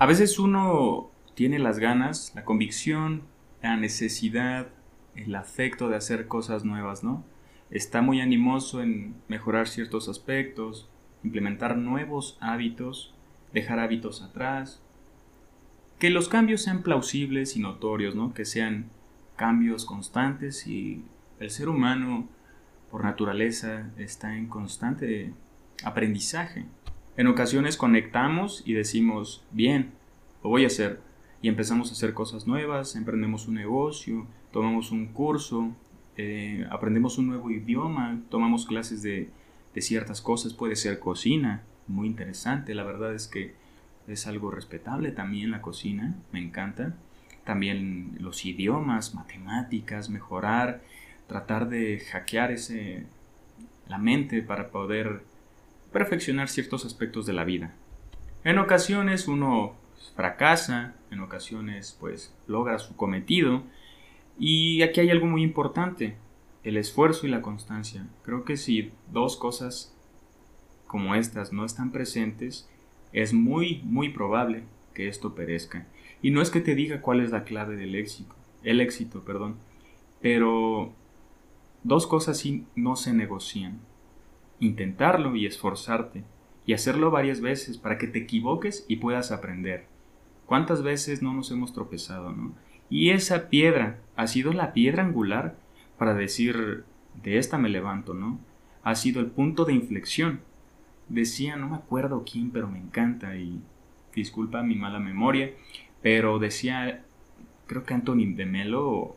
A veces uno tiene las ganas, la convicción, la necesidad, el afecto de hacer cosas nuevas, ¿no? Está muy animoso en mejorar ciertos aspectos, implementar nuevos hábitos, dejar hábitos atrás, que los cambios sean plausibles y notorios, ¿no? Que sean cambios constantes y el ser humano por naturaleza está en constante aprendizaje. En ocasiones conectamos y decimos, bien, lo voy a hacer. Y empezamos a hacer cosas nuevas, emprendemos un negocio, tomamos un curso, eh, aprendemos un nuevo idioma, tomamos clases de, de ciertas cosas, puede ser cocina, muy interesante, la verdad es que es algo respetable también la cocina, me encanta. También los idiomas, matemáticas, mejorar, tratar de hackear ese, la mente para poder perfeccionar ciertos aspectos de la vida. En ocasiones uno fracasa, en ocasiones pues logra su cometido y aquí hay algo muy importante, el esfuerzo y la constancia. Creo que si dos cosas como estas no están presentes, es muy, muy probable que esto perezca. Y no es que te diga cuál es la clave del éxito, el éxito, perdón, pero dos cosas sí no se negocian intentarlo y esforzarte, y hacerlo varias veces para que te equivoques y puedas aprender. ¿Cuántas veces no nos hemos tropezado, no? Y esa piedra ha sido la piedra angular para decir, de esta me levanto, ¿no? Ha sido el punto de inflexión. Decía, no me acuerdo quién, pero me encanta y disculpa mi mala memoria, pero decía, creo que Anthony de Melo o,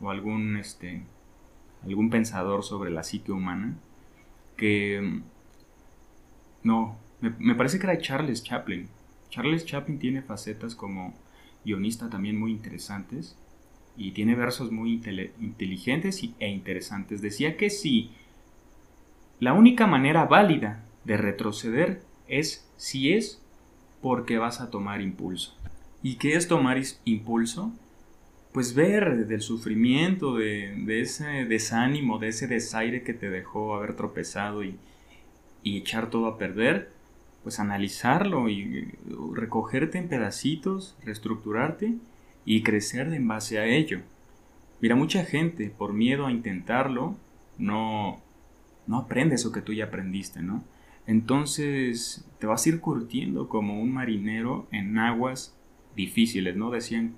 o algún, este, algún pensador sobre la psique humana, que... Mm, no, me, parece que era Charles Chaplin. Charles Chaplin tiene facetas como guionista también muy interesantes y tiene versos muy inteligentes e interesantes. Decía que si la única manera válida de retroceder es si es porque vas a tomar impulso. ¿Y qué es tomar impulso? Pues ver del sufrimiento, de, ese desánimo, de ese desaire que te dejó haber tropezado y, y echar todo a perder, pues analizarlo y recogerte en pedacitos, reestructurarte y crecer en base a ello. Mira, mucha gente por miedo a intentarlo no, no aprende eso que tú ya aprendiste, ¿no? Entonces te vas a ir curtiendo como un marinero en aguas difíciles, ¿no? Decían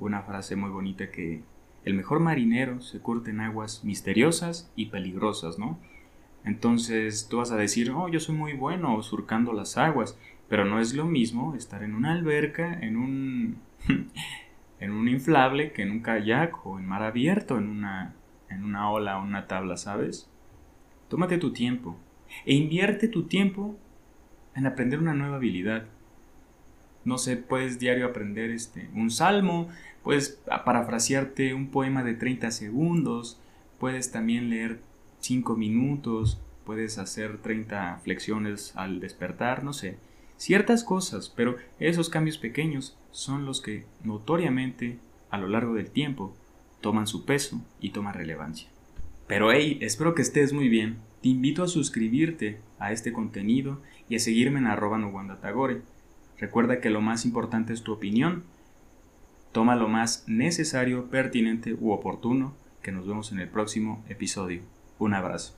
una frase muy bonita que el mejor marinero se curte en aguas misteriosas y peligrosas, ¿no? Entonces tú vas a decir, oh, yo soy muy bueno surcando las aguas, pero no es lo mismo estar en una alberca, en un, en un inflable, que en un kayak o en mar abierto, en una, en una ola o una tabla, ¿sabes? Tómate tu tiempo e invierte tu tiempo en aprender una nueva habilidad no sé, puedes diario aprender este, un salmo, puedes parafrasearte un poema de 30 segundos, puedes también leer 5 minutos, puedes hacer 30 flexiones al despertar, no sé, ciertas cosas, pero esos cambios pequeños son los que notoriamente a lo largo del tiempo toman su peso y toman relevancia. Pero hey, espero que estés muy bien. Te invito a suscribirte a este contenido y a seguirme en arroba Tagore Recuerda que lo más importante es tu opinión. Toma lo más necesario, pertinente u oportuno, que nos vemos en el próximo episodio. Un abrazo.